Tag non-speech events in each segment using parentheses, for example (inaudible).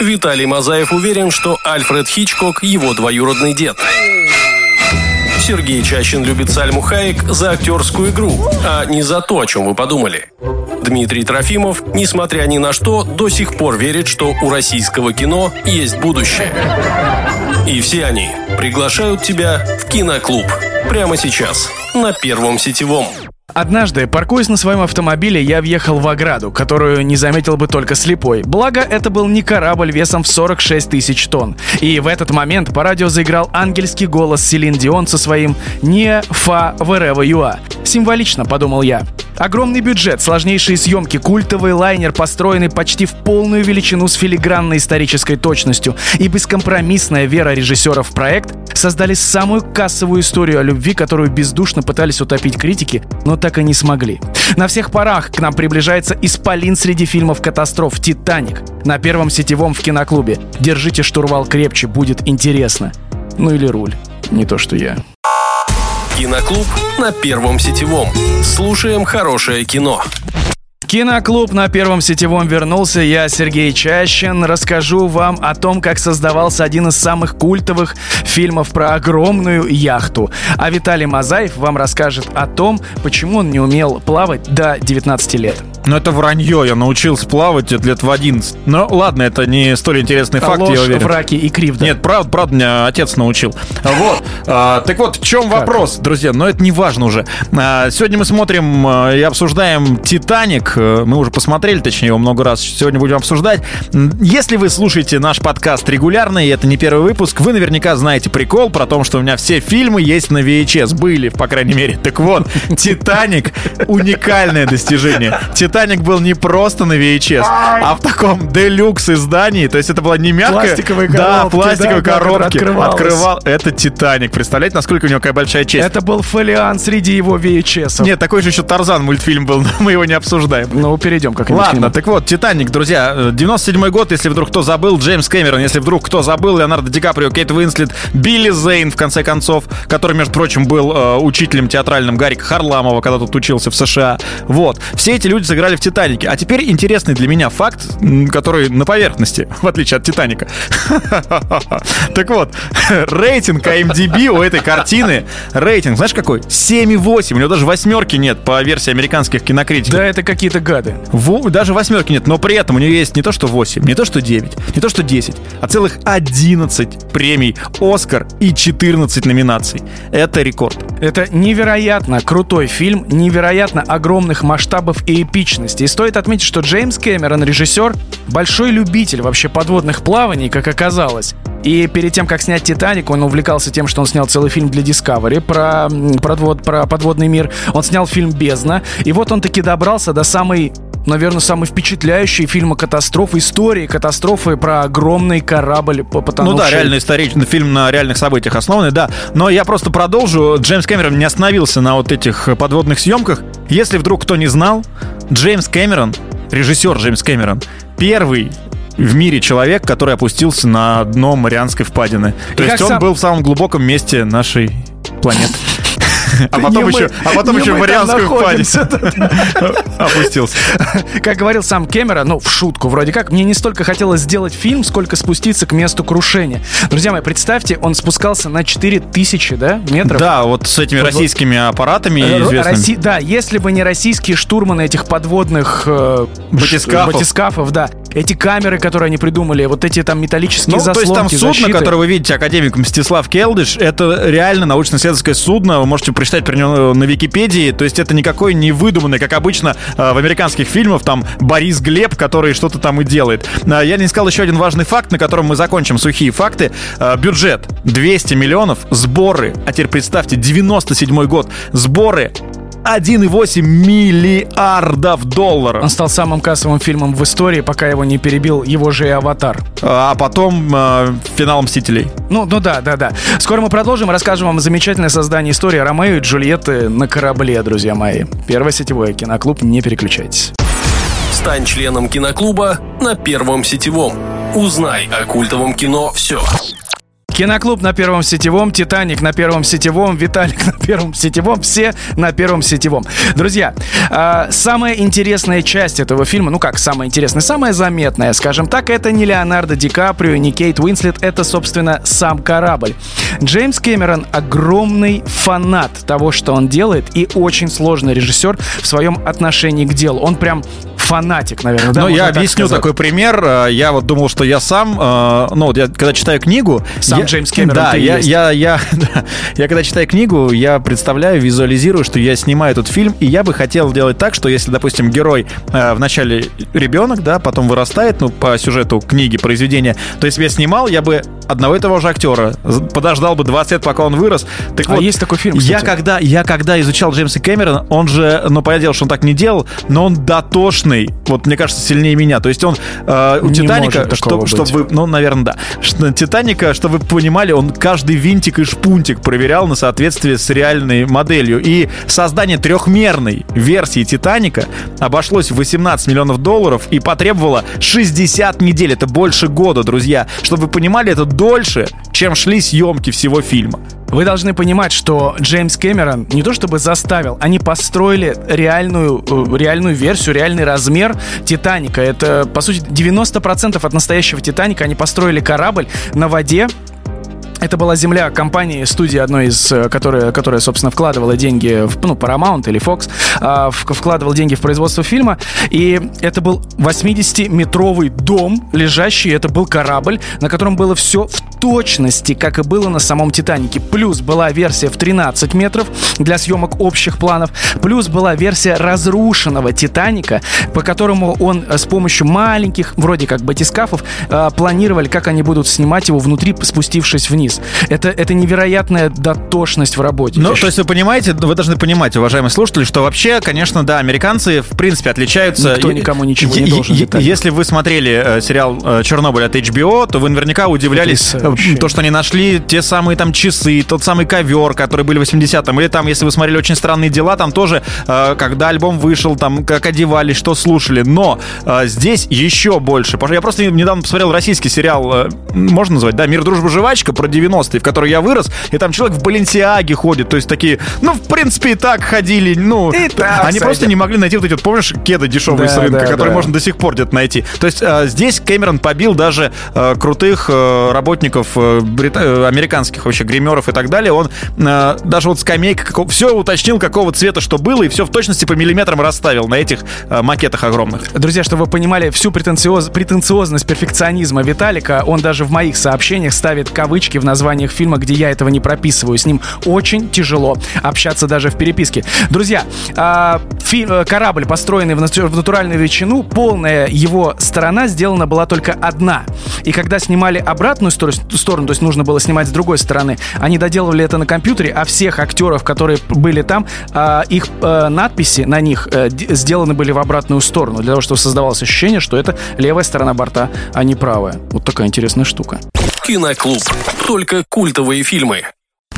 Виталий Мазаев уверен, что Альфред Хичкок – его двоюродный дед. Сергей Чащин любит Сальму Хаек за актерскую игру, а не за то, о чем вы подумали. Дмитрий Трофимов, несмотря ни на что, до сих пор верит, что у российского кино есть будущее. И все они приглашают тебя в киноклуб. Прямо сейчас, на Первом сетевом. Однажды, паркуясь на своем автомобиле, я въехал в ограду, которую не заметил бы только слепой. Благо, это был не корабль весом в 46 тысяч тонн. И в этот момент по радио заиграл ангельский голос Селин Дион со своим «Не фа wherever you Символично, подумал я. Огромный бюджет, сложнейшие съемки, культовый лайнер, построенный почти в полную величину с филигранной исторической точностью и бескомпромиссная вера режиссера в проект создали самую кассовую историю о любви, которую бездушно пытались утопить критики, но так и не смогли. На всех парах к нам приближается исполин среди фильмов катастроф «Титаник» на первом сетевом в киноклубе. Держите штурвал крепче, будет интересно. Ну или руль, не то что я. Киноклуб на Первом сетевом. Слушаем хорошее кино. Киноклуб на Первом сетевом вернулся. Я Сергей Чащин. Расскажу вам о том, как создавался один из самых культовых фильмов про огромную яхту. А Виталий Мазаев вам расскажет о том, почему он не умел плавать до 19 лет. Ну, это вранье. Я научился плавать лет в 11. Но ладно, это не столь интересный факт, Ложь, я уверен. враки и кривда. Нет, правда, правда, меня отец научил. Вот. А, так вот, в чем вопрос, друзья? Но это не важно уже. А, сегодня мы смотрим а, и обсуждаем «Титаник». А, Мы уже посмотрели, точнее, его много раз. Сегодня будем обсуждать. Если вы слушаете наш подкаст регулярно, и это не первый выпуск, вы наверняка знаете прикол про то, что у меня все фильмы есть на VHS. Были, по крайней мере. Так вот, «Титаник» — уникальное достижение. «Титаник» был не просто на VHS, а в таком делюкс издании. То есть это была не мягкая... Пластиковые Да, коробки, пластиковые да, которая коробки. открывалась. Открывал. Это Титаник. Представляете, насколько у него какая большая честь? Это был фолиан среди его VHS. Нет, такой же еще Тарзан мультфильм был, (laughs) но мы его не обсуждаем. Ну, перейдем как-нибудь Ладно, так вот, Титаник, друзья, э, 97 год, если вдруг кто забыл, Джеймс Кэмерон, если вдруг кто забыл, Леонардо Ди Каприо, Кейт Уинслет, Билли Зейн, в конце концов, который, между прочим, был э, учителем театральным Гарика Харламова, когда тут учился в США. Вот. Все эти люди сыграли в Титанике. А теперь интересный для меня факт, который на поверхности, (laughs) в отличие от Титаника. (laughs) Так вот, (laughs) рейтинг IMDb у этой картины, рейтинг, знаешь какой? 7,8. У него даже восьмерки нет по версии американских кинокритиков. Да, это какие-то гады. Даже восьмерки нет, но при этом у нее есть не то что 8, не то что 9, не то что 10, а целых 11 премий «Оскар» и 14 номинаций. Это рекорд. Это невероятно крутой фильм, невероятно огромных масштабов и эпичности. И стоит отметить, что Джеймс Кэмерон, режиссер, большой любитель вообще подводных плаваний, как оказалось. И перед тем, как снять «Титаник», он увлекался тем, что он снял целый фильм для Discovery про, про, подвод- про подводный мир. Он снял фильм «Бездна». И вот он таки добрался до самой наверное, самый впечатляющий фильм о катастрофе, истории катастрофы про огромный корабль по- потонувший. Ну да, реально историчный фильм на реальных событиях основанный, да. Но я просто продолжу. Джеймс Кэмерон не остановился на вот этих подводных съемках. Если вдруг кто не знал, Джеймс Кэмерон, режиссер Джеймс Кэмерон, первый в мире человек, который опустился на дно Марианской впадины. То И есть он сам- был в самом глубоком месте нашей планеты. (laughs) А потом еще, а потом еще в Марианскую (laughs) опустился. Как говорил сам Кэмерон, ну, в шутку вроде как, мне не столько хотелось сделать фильм, сколько спуститься к месту крушения. Друзья мои, представьте, он спускался на 4000, да, метров? Да, вот с этими российскими аппаратами Э, известными. Да, если бы не российские штурманы этих подводных э, батискафов, да, эти камеры, которые они придумали, вот эти там металлические Ну, то заслонки, есть там судно, защиты. которое вы видите, академик Мстислав Келдыш, это реально научно-исследовательское судно, вы можете прочитать про него на Википедии, то есть это никакой не выдуманный, как обычно э, в американских фильмах, там Борис Глеб, который что-то там и делает. А, Я не сказал еще один важный факт, на котором мы закончим сухие факты. А, Бюджет 200 миллионов, сборы, а теперь представьте, 97 год, сборы 1,8 миллиардов долларов. Он стал самым кассовым фильмом в истории, пока его не перебил его же и «Аватар». А потом э, финал «Мстителей». Ну, ну да, да, да. Скоро мы продолжим, расскажем вам замечательное создание истории Ромео и Джульетты на корабле, друзья мои. Первый сетевой киноклуб, не переключайтесь. Стань членом киноклуба на Первом сетевом. Узнай о культовом кино все. Киноклуб на первом сетевом, Титаник на первом сетевом, Виталик (laughs) на первом сетевом, все на первом сетевом. Друзья, э, самая интересная часть этого фильма, ну как самая интересная, самая заметная, скажем так, это не Леонардо Ди Каприо, не Кейт Уинслет, это, собственно, сам корабль. Джеймс Кэмерон огромный фанат того, что он делает, и очень сложный режиссер в своем отношении к делу. Он прям фанатик, наверное. Да, ну, я объясню сказать. такой пример. Э, я вот думал, что я сам, э, ну, вот я когда читаю книгу... Сам я, Джеймс Кэмерон, Да, я, я, я, (laughs) да, я когда читаю книгу, я представляю, визуализирую, что я снимаю этот фильм, и я бы хотел делать так, что если, допустим, герой э, вначале ребенок, да, потом вырастает, ну, по сюжету книги, произведения, то если бы я снимал, я бы одного и того же актера подождал бы 20 лет, пока он вырос. Так а вот, есть такой фильм, кстати. Я когда, я когда изучал Джеймса Кэмерона, он же, ну, понятное дело, что он так не делал, но он дотошный, вот мне кажется, сильнее меня. То есть он э, у не Титаника, чтобы чтоб вы, ну, наверное, да. Что, Титаника, чтобы вы понимали, он каждый винтик и шпунтик проверял на соответствие с реальной моделью. И создание трехмерной версии Титаника обошлось в 18 миллионов долларов и потребовало 60 недель. Это больше года, друзья. Чтобы вы понимали, это дольше, чем шли съемки всего фильма. Вы должны понимать, что Джеймс Кэмерон не то чтобы заставил, они построили реальную, э, реальную версию, реальный размер Титаника. Это, по сути, 90% от настоящего Титаника. Они построили корабль на воде, это была земля компании, студии одной из, э, которая, которая собственно, вкладывала деньги в, ну, Paramount или Fox, э, вкладывал деньги в производство фильма. И это был 80-метровый дом, лежащий, это был корабль, на котором было все в точности, как и было на самом Титанике. Плюс была версия в 13 метров для съемок общих планов. Плюс была версия разрушенного Титаника, по которому он э, с помощью маленьких, вроде как батискафов, э, планировали, как они будут снимать его внутри, спустившись вниз. Это, это невероятная дотошность в работе. Ну, то есть вы понимаете, вы должны понимать, уважаемые слушатели, что вообще, конечно, да, американцы в принципе отличаются. Никто никому ничего не должен. Если вы смотрели э, сериал Чернобыль от HBO, то вы наверняка удивлялись Вообще. То, что они нашли те самые там часы, тот самый ковер, которые были в 80-м. Или там, если вы смотрели «Очень странные дела», там тоже, э, когда альбом вышел, там, как одевались, что слушали. Но э, здесь еще больше. Я просто недавно посмотрел российский сериал, э, можно назвать, да, «Мир, дружба, жвачка» про 90-е, в который я вырос, и там человек в Баленсиаге ходит, то есть такие, ну, в принципе, и так ходили, ну, и так, они просто не могли найти вот эти, вот, помнишь, кеды дешевые да, с рынка, да, которые да. можно до сих пор где-то найти. То есть э, здесь Кэмерон побил даже э, крутых э, работников э, брита... Э, американских вообще гримеров и так далее, он э, даже вот скамейка, какого... все уточнил, какого цвета что было, и все в точности по миллиметрам расставил на этих э, макетах огромных. Друзья, чтобы вы понимали всю претенциоз... претенциозность перфекционизма Виталика, он даже в моих сообщениях ставит кавычки в названиях фильма, где я этого не прописываю. С ним очень тяжело общаться даже в переписке. Друзья, э, фи... Э, корабль, построенный в, в натуральную величину, полная его сторона сделана была только одна. И когда снимали обратную сторону, то есть нужно было снимать с другой стороны, они доделывали это на компьютере, а всех актеров, которые были там, а, их э, надписи на них э, сделаны были в обратную сторону, для того, чтобы создавалось ощущение, что это левая сторона борта, а не правая. Вот такая интересная штука. Киноклуб. Только культовые фильмы.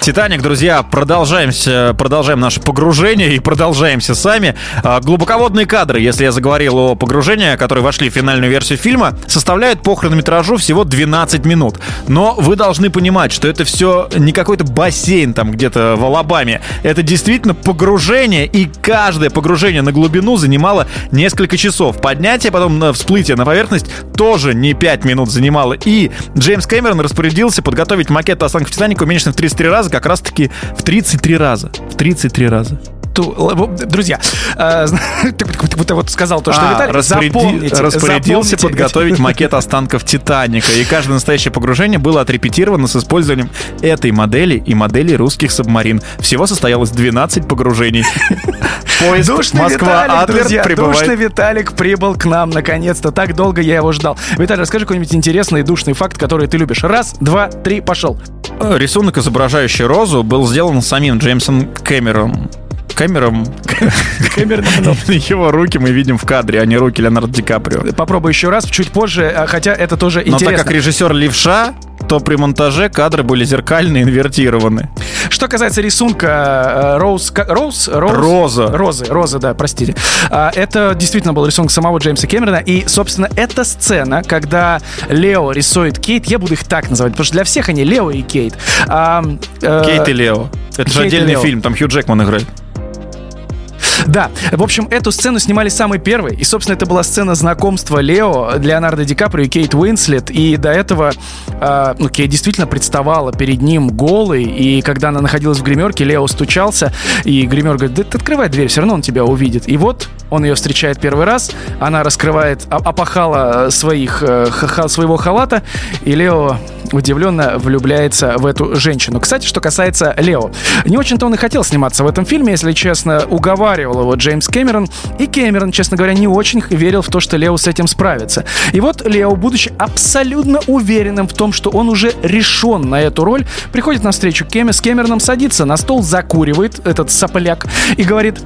Титаник, друзья, продолжаемся, продолжаем наше погружение и продолжаемся сами. А, глубоководные кадры, если я заговорил о погружении, которые вошли в финальную версию фильма, составляют по хронометражу всего 12 минут. Но вы должны понимать, что это все не какой-то бассейн там где-то в Алабаме. Это действительно погружение, и каждое погружение на глубину занимало несколько часов. Поднятие, потом на всплытие на поверхность тоже не 5 минут занимало. И Джеймс Кэмерон распорядился подготовить макет останков Титаника уменьшенный в 33 раза, как раз-таки в 33 раза. В 33 раза друзья, э, (laughs) ты будто вот сказал то, что а, Виталий, распоряди, распорядился подготовить (laughs) макет останков Титаника, и каждое настоящее погружение было отрепетировано с использованием этой модели и модели русских субмарин. Всего состоялось 12 погружений. (laughs) Поезд Москва-Адлер прибывает. Душный Виталик прибыл к нам наконец-то. Так долго я его ждал. Виталий, расскажи какой-нибудь интересный душный факт, который ты любишь. Раз, два, три, пошел. Рисунок, изображающий розу, был сделан самим Джеймсом Кэмероном. Кэмером. (laughs) Его руки мы видим в кадре, а не руки Леонардо Ди Каприо. Попробую еще раз, чуть позже, а, хотя это тоже интересно. Но так как режиссер Левша, то при монтаже кадры были зеркально инвертированы. Что касается рисунка э, Роуз... Роуз? Роуз? Роза. Розы, Роза, да, простите. А, Это действительно был рисунок самого Джеймса Кэмерона. И, собственно, эта сцена, когда Лео рисует Кейт, я буду их так называть, потому что для всех они Лео и Кейт. Э, Кейт и Лео. Это же Кейт и отдельный фильм, там Хью Джекман играет. Да, в общем, эту сцену снимали самый первый. И, собственно, это была сцена знакомства Лео, Леонардо Ди Каприо и Кейт Уинслет. И до этого, э, ну, Кейт действительно представала перед ним голой. И когда она находилась в гримерке, Лео стучался. И гример говорит, да ты открывай дверь, все равно он тебя увидит. И вот он ее встречает первый раз. Она раскрывает а- опахала своих, э, своего халата. И Лео удивленно влюбляется в эту женщину. Кстати, что касается Лео. Не очень-то он и хотел сниматься в этом фильме, если честно, уговаривал его Джеймс Кэмерон. И Кэмерон, честно говоря, не очень верил в то, что Лео с этим справится. И вот Лео, будучи абсолютно уверенным в том, что он уже решен на эту роль, приходит на встречу Кэме с Кэмероном, садится на стол, закуривает этот сопляк и говорит,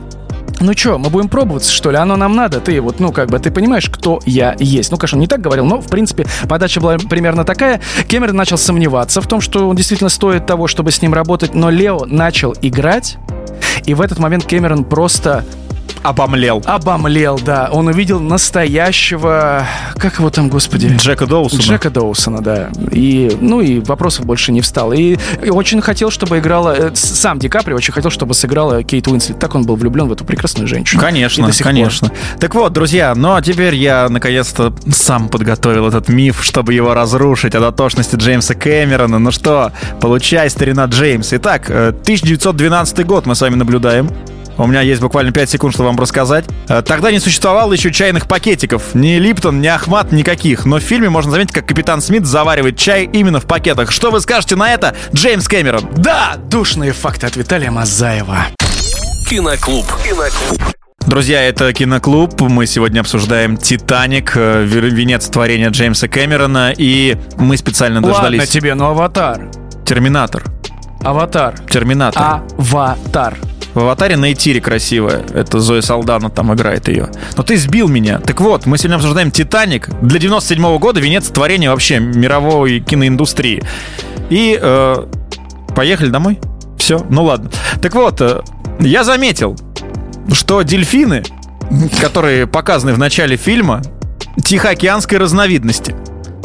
ну чё, мы будем пробоваться, что ли? Оно нам надо. Ты вот, ну, как бы, ты понимаешь, кто я есть. Ну, конечно, он не так говорил, но, в принципе, подача была примерно такая. Кэмерон начал сомневаться в том, что он действительно стоит того, чтобы с ним работать, но Лео начал играть, и в этот момент Кэмерон просто Обомлел. обомлел, да. Он увидел настоящего... Как его там, господи? Джека Доусона. Джека Доусона, да. И, ну, и вопросов больше не встало. И, и очень хотел, чтобы играла... э, Сам Ди Каприо очень хотел, чтобы сыграла Кейт Уинслет. Так он был влюблен в эту прекрасную женщину. Конечно, сих пор. конечно. Так вот, друзья, ну а теперь я наконец-то сам подготовил этот миф, чтобы его разрушить о дотошности Джеймса Кэмерона. Ну что, получай, старина Джеймс. Итак, э, 1912 год мы с вами наблюдаем. У меня есть буквально 5 секунд, чтобы вам рассказать. Э, Тогда не существовало еще чайных пакетиков. Ни Липтон, ни Ахмат, никаких. Но в фильме можно заметить, как капитан Смит заваривает чай именно в пакетах. Что вы скажете на это, Джеймс Кэмерон? Да, душные факты от Виталия Мазаева. Киноклуб. Киноклуб. Друзья, это Киноклуб. Мы сегодня обсуждаем «Титаник», э, венец творения Джеймса Кэмерона. И мы специально Ладно дождались... тебе, но аватар. «Терминатор». Аватар. «Терминатор». Аватар. В «Аватаре» на Этире красивая. Это Зоя Салдана там играет ее. Но ты сбил меня. Так вот, мы сегодня обсуждаем «Титаник». Для 97 года венец творения вообще мировой киноиндустрии. И э, поехали домой. Все, ну ладно. Так вот, э, я заметил, что дельфины, которые показаны в начале фильма, тихоокеанской разновидности.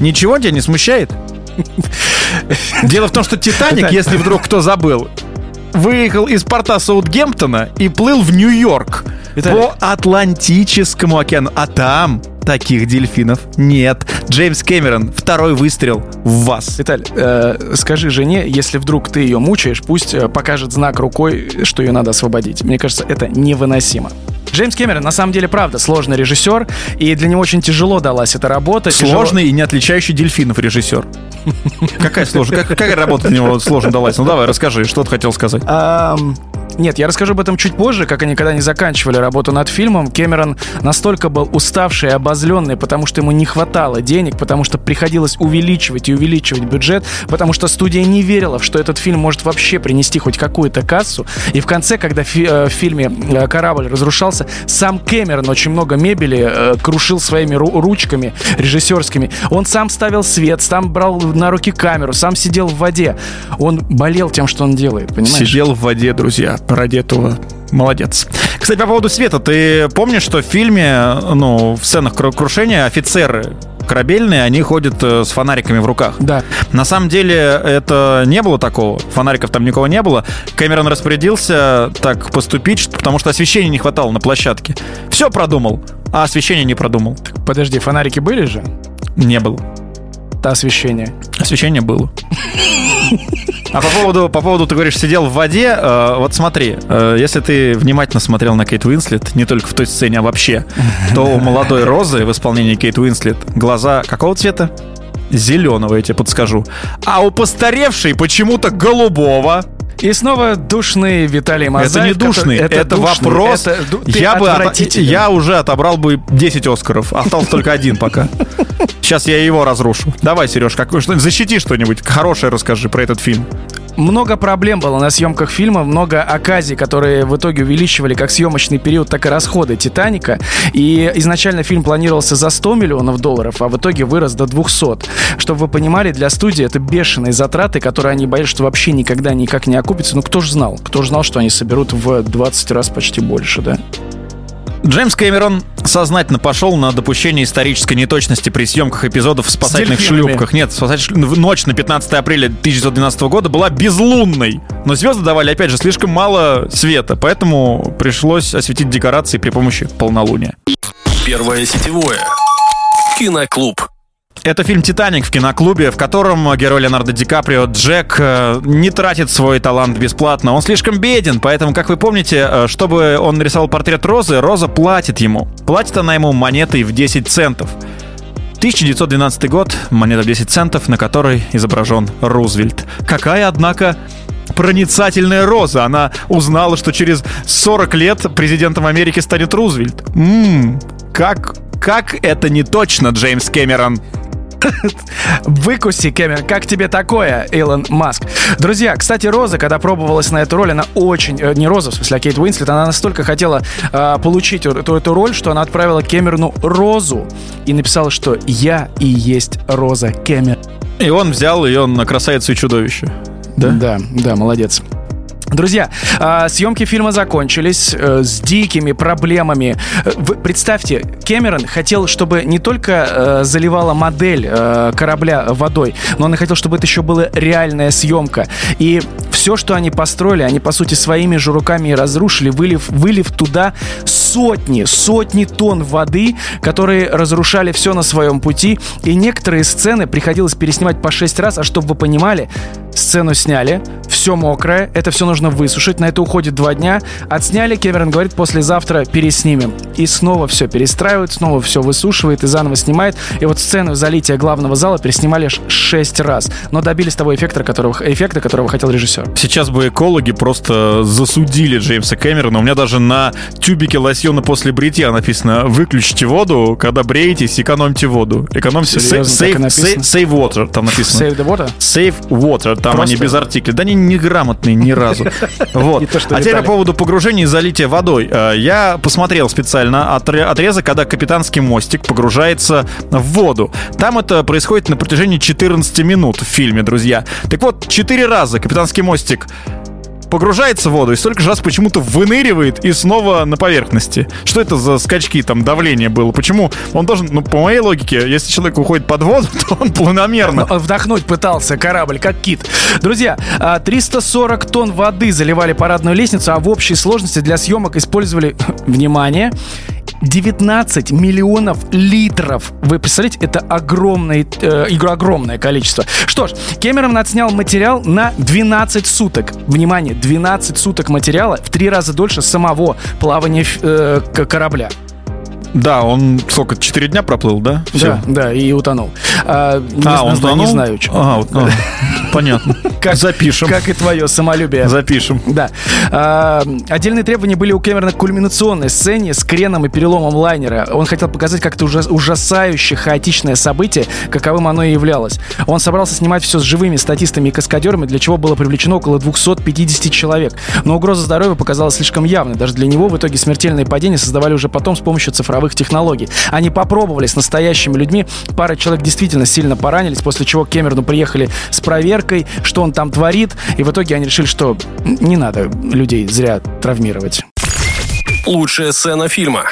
Ничего тебя не смущает? Дело в том, что «Титаник», если вдруг кто забыл, выехал из порта Саутгемптона и плыл в Нью-Йорк по Атлантическому океану. А там таких дельфинов нет. Джеймс Кэмерон, второй выстрел в вас. Виталь, э, скажи жене, если вдруг ты ее мучаешь, пусть э, покажет знак рукой, что ее надо освободить. Мне кажется, это невыносимо. Джеймс Кэмерон, на самом деле, правда, сложный режиссер, и для него очень тяжело далась эта работа. тяжело- Сложный и не отличающий дельфинов режиссер. Какая сложная, как- какая работа для него сложно далась? Ну давай, расскажи, что ты хотел сказать. Нет, я расскажу об этом чуть позже, как они когда не заканчивали работу над фильмом. Кэмерон настолько был уставший и обозленный, потому что ему не хватало денег, потому что приходилось увеличивать и увеличивать бюджет, потому что студия не верила, что этот фильм может вообще принести хоть какую-то кассу. И в конце, когда фи- э, в фильме э, корабль разрушался, сам Кэмерон очень много мебели э, крушил своими ру- ручками режиссерскими. Он сам ставил свет, сам брал на руки камеру, сам сидел в воде. Он болел тем, что он делает, понимаешь? Сидел в воде, друзья, ради этого. Молодец. Кстати, по поводу света, ты помнишь, что в фильме, ну, в сценах кру- крушения офицеры корабельные, они ходят э, с фонариками в руках. Да. На самом деле это не было такого. Фонариков там никого не было. Кэмерон распорядился так поступить, потому что освещения не хватало на площадке. Все продумал, а освещение не продумал. Подожди, фонарики были же? Не было. Это освещение. Освещение было. А по поводу, по поводу, ты говоришь, сидел в воде, э, вот смотри, э, если ты внимательно смотрел на Кейт Уинслет, не только в той сцене, а вообще, то у молодой Розы в исполнении Кейт Уинслет глаза какого цвета? Зеленого, я тебе подскажу. А у постаревшей почему-то голубого. И снова душный Виталий Мазаев. это не душный, который- это, душный, вопрос. это я, бы от- я уже отобрал бы 10 Оскаров. Остался только один пока. Сейчас я его разрушу. Давай, Сереж, как, защити что-нибудь хорошее расскажи про этот фильм. Много проблем было на съемках фильма, много оказий, которые в итоге увеличивали как съемочный период, так и расходы «Титаника». И изначально фильм планировался за 100 миллионов долларов, а в итоге вырос до 200. Чтобы вы понимали, для студии это бешеные затраты, которые они боятся, что вообще никогда никак не окупятся. Ну, кто же знал? Кто же знал, что они соберут в 20 раз почти больше, да? Джеймс Кэмерон сознательно пошел на допущение исторической неточности при съемках эпизодов в спасательных шлюпках. Нет, спасательных... ночь на 15 апреля 1912 года была безлунной. Но звезды давали, опять же, слишком мало света, поэтому пришлось осветить декорации при помощи полнолуния. Первое сетевое. Киноклуб. Это фильм «Титаник» в киноклубе, в котором герой Леонардо Ди Каприо Джек э, не тратит свой талант бесплатно. Он слишком беден, поэтому, как вы помните, э, чтобы он нарисовал портрет Розы, Роза платит ему. Платит она ему монетой в 10 центов. 1912 год, монета в 10 центов, на которой изображен Рузвельт. Какая, однако, проницательная Роза. Она узнала, что через 40 лет президентом Америки станет Рузвельт. Ммм, как, как это не точно, Джеймс Кэмерон. (laughs) Выкуси, Кэмерон, как тебе такое, Илон Маск? Друзья, кстати, Роза, когда пробовалась на эту роль, она очень... Э, не Роза, в смысле, а Кейт Уинслет, она настолько хотела э, получить эту, эту роль, что она отправила Кэмерону Розу и написала, что «Я и есть Роза Кэмерон». И он взял ее на «Красавицу и чудовище». Да? Да, да, молодец. Друзья, а, съемки фильма закончились э, с дикими проблемами. Э, представьте, Кэмерон хотел, чтобы не только э, заливала модель корабля водой, но он и хотел, чтобы это еще была реальная съемка. И все, что они построили, они, по сути, своими же руками и разрушили, вылив, вылив туда сотни, сотни тонн воды, которые разрушали все на своем пути. И некоторые сцены приходилось переснимать по шесть раз, а чтобы вы понимали, сцену сняли, все мокрое, это все нужно высушить, на это уходит два дня. Отсняли, Кэмерон говорит, послезавтра переснимем. И снова все перестраивают, снова все высушивает и заново снимает. И вот сцену залития главного зала переснимали аж шесть раз. Но добились того эффекта, которого, эффекта, которого хотел режиссер. Сейчас бы экологи просто засудили Джеймса Кэмерона. У меня даже на тюбике лосьона после бритья написано «Выключите воду, когда бреетесь, экономьте воду». Экономьте... Серьезно, save, save, save water, там написано. Save the water? Save water, там Просто? они без артикля. Да они неграмотные ни разу. (laughs) Вот. а теперь по поводу погружения и залития водой. Э, я посмотрел специально отрезок, когда капитанский мостик погружается в воду. Там это происходит на протяжении 14 минут в фильме, друзья. Так вот, 4 раза капитанский мостик погружается в воду и столько же раз почему-то выныривает и снова на поверхности. Что это за скачки там давления было? Почему он должен, ну, по моей логике, если человек уходит под воду, (laughs) то он планомерно. Он вдохнуть пытался корабль, как кит. Друзья, 340 а, тонн воды заливали парадную лестницу, а в общей сложности для съемок использовали, (coughs) внимание, 19 миллионов литров. Вы представляете, это огромное, э, огромное количество. Что ж, Кэмерон отснял материал на 12 суток. Внимание, 12 суток материала в три раза дольше самого плавания э, корабля. Да, он сколько, 4 дня проплыл, да? Все. Да, да, и утонул. А, не, а он утонул? Не знаю, что. А, вот, а, (laughs) понятно. Как, Запишем. Как и твое самолюбие. Запишем. Да. А, отдельные требования были у Кэмерона к кульминационной сцене с креном и переломом лайнера. Он хотел показать как-то ужас, ужасающее, хаотичное событие, каковым оно и являлось. Он собрался снимать все с живыми статистами и каскадерами, для чего было привлечено около 250 человек. Но угроза здоровья показалась слишком явной. Даже для него в итоге смертельные падения создавали уже потом с помощью цифровых цифровых технологий. Они попробовали с настоящими людьми. Пара человек действительно сильно поранились, после чего к Кэмерону приехали с проверкой, что он там творит. И в итоге они решили, что не надо людей зря травмировать. Лучшая сцена фильма.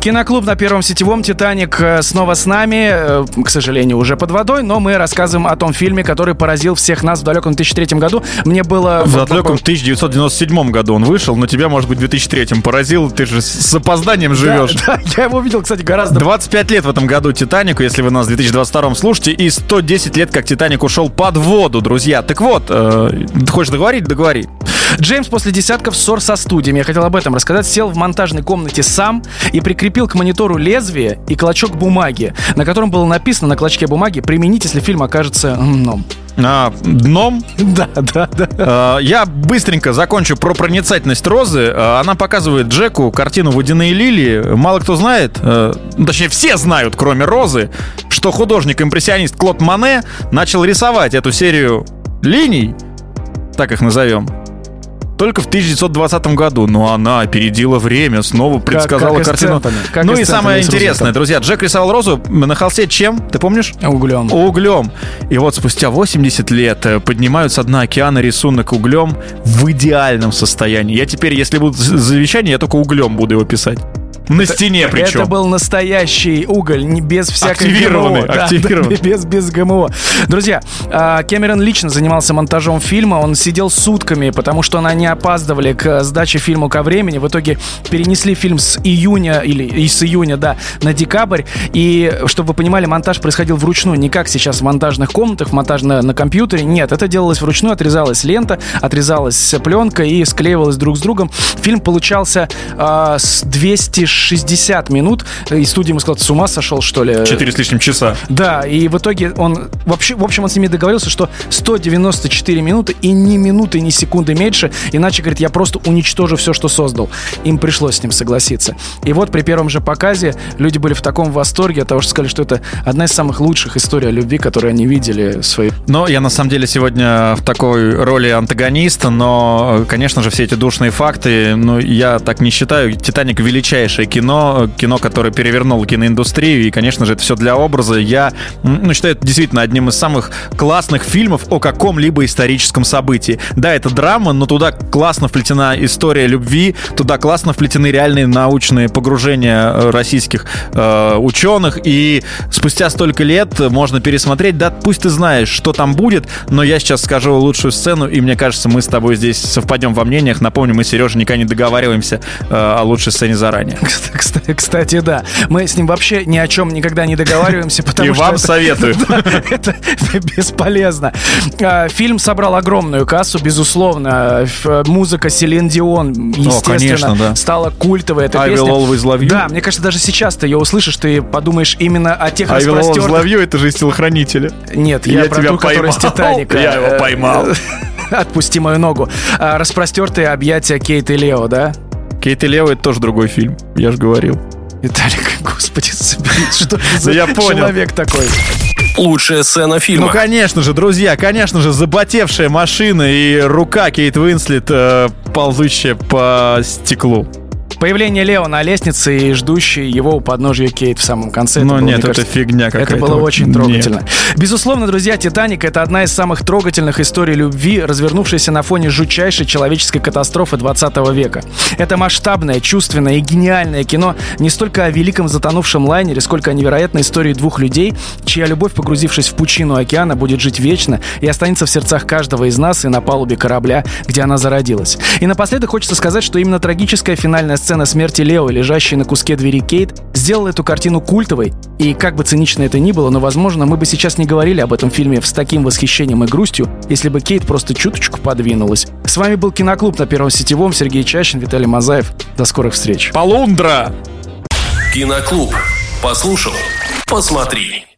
Киноклуб на Первом сетевом «Титаник» э, снова с нами. Э, к сожалению, уже под водой, но мы рассказываем о том фильме, который поразил всех нас в далеком 2003 году. Мне было... В далеком 1997 году он вышел, но тебя, может быть, в 2003 поразил. Ты же с опозданием живешь. Да, да, я его видел, кстати, гораздо... 25 лет в этом году «Титанику», если вы нас в 2022 слушаете, и 110 лет, как «Титаник» ушел под воду, друзья. Так вот, э, хочешь договорить? Договори. Джеймс после десятков ссор со студиями, я хотел об этом рассказать, сел в монтажной комнате сам и прикрепил к монитору лезвие и клочок бумаги, на котором было написано на клочке бумаги «Применить, если фильм окажется дном». А, дном? (laughs) Да, да, да. А, я быстренько закончу про проницательность Розы. А, она показывает Джеку картину «Водяные лилии». Мало кто знает, а, точнее все знают, кроме Розы, что художник-импрессионист Клод Мане начал рисовать эту серию линий так их назовем, только в 1920 году, но она опередила время, снова предсказала как, как картину. Как ну и самое интересное, друзья, Джек рисовал розу на холсте чем? Ты помнишь? Углем. Углем. И вот спустя 80 лет э, поднимают с дна океана рисунок углем в идеальном состоянии. Я теперь, если будут завещания, я только углем буду его писать. На это, стене причем. Это был настоящий уголь, не без всякой активированный, ГМО. Активированный. Да, (laughs) без, без ГМО. Друзья, а, Кэмерон лично занимался монтажом фильма. Он сидел сутками, потому что они опаздывали к сдаче фильма ко времени. В итоге перенесли фильм с июня, или из июня, да, на декабрь. И, чтобы вы понимали, монтаж происходил вручную. Не как сейчас в монтажных комнатах, монтаж на, на компьютере. Нет, это делалось вручную. Отрезалась лента, отрезалась пленка и склеивалась друг с другом. Фильм получался э, с 200 60 минут. И студия ему сказала, с ума сошел, что ли? Четыре с лишним часа. Да, и в итоге он... Вообще, в общем, он с ними договорился, что 194 минуты и ни минуты, ни секунды меньше. Иначе, говорит, я просто уничтожу все, что создал. Им пришлось с ним согласиться. И вот при первом же показе люди были в таком восторге от того, что сказали, что это одна из самых лучших историй о любви, которые они видели в своей... Но я на самом деле сегодня в такой роли антагониста, но, конечно же, все эти душные факты, ну, я так не считаю. «Титаник» — величайшее кино, кино, которое перевернуло киноиндустрию, и, конечно же, это все для образа. Я ну, считаю это действительно одним из самых классных фильмов о каком-либо историческом событии. Да, это драма, но туда классно вплетена история любви, туда классно вплетены реальные научные погружения э, российских э, ученых, и спустя столько лет можно пересмотреть, да, пусть ты знаешь, что там будет, но я сейчас скажу лучшую сцену, и мне кажется, мы с тобой здесь совпадем во мнениях. Напомню, мы, Сережа, никогда не договариваемся э, о лучшей сцене заранее. (laughs) Кстати, да. Мы с ним вообще ни о чем никогда не договариваемся, потому И что... вам советую. (laughs) Это бесполезно. А, фильм собрал огромную кассу, безусловно. Музыка Селин Дион, естественно, стала культовой. Эта песня. always love you. Да, мне кажется, даже сейчас ты ее услышишь, ты подумаешь именно о тех I will always love you, это же из телохранителя. Нет, я про ту, которая из Титаника. Я его поймал. (laughs) Отпусти мою ногу. А, распростертые объятия Кейт и Лео, да? Кейт и Лео это тоже другой фильм, я же говорил. Виталик, (laughs) господи, соберись, что за я понял. человек такой? Лучшая сцена фильма. Ну, конечно же, друзья, конечно же, заботевшая машина и рука Кейт Уинслет, э, ползущая по стеклу. Появление Лео на лестнице и ждущий его у подножия Кейт в самом конце. Но нет, это кажется, фигня какая-то. Это было очень трогательно. Нет. Безусловно, друзья, «Титаник» — это одна из самых трогательных историй любви, развернувшейся на фоне жутчайшей человеческой катастрофы 20 века. Это масштабное, чувственное и гениальное кино не столько о великом затонувшем лайнере, сколько о невероятной истории двух людей, чья любовь, погрузившись в пучину океана, будет жить вечно и останется в сердцах каждого из нас и на палубе корабля, где она зародилась. И напоследок хочется сказать, что именно трагическая финальная сцена сцена смерти Лео, лежащей на куске двери Кейт, сделала эту картину культовой. И как бы цинично это ни было, но, возможно, мы бы сейчас не говорили об этом фильме с таким восхищением и грустью, если бы Кейт просто чуточку подвинулась. С вами был Киноклуб на Первом Сетевом. Сергей Чащин, Виталий Мазаев. До скорых встреч. Полундра! Киноклуб. Послушал. Посмотри.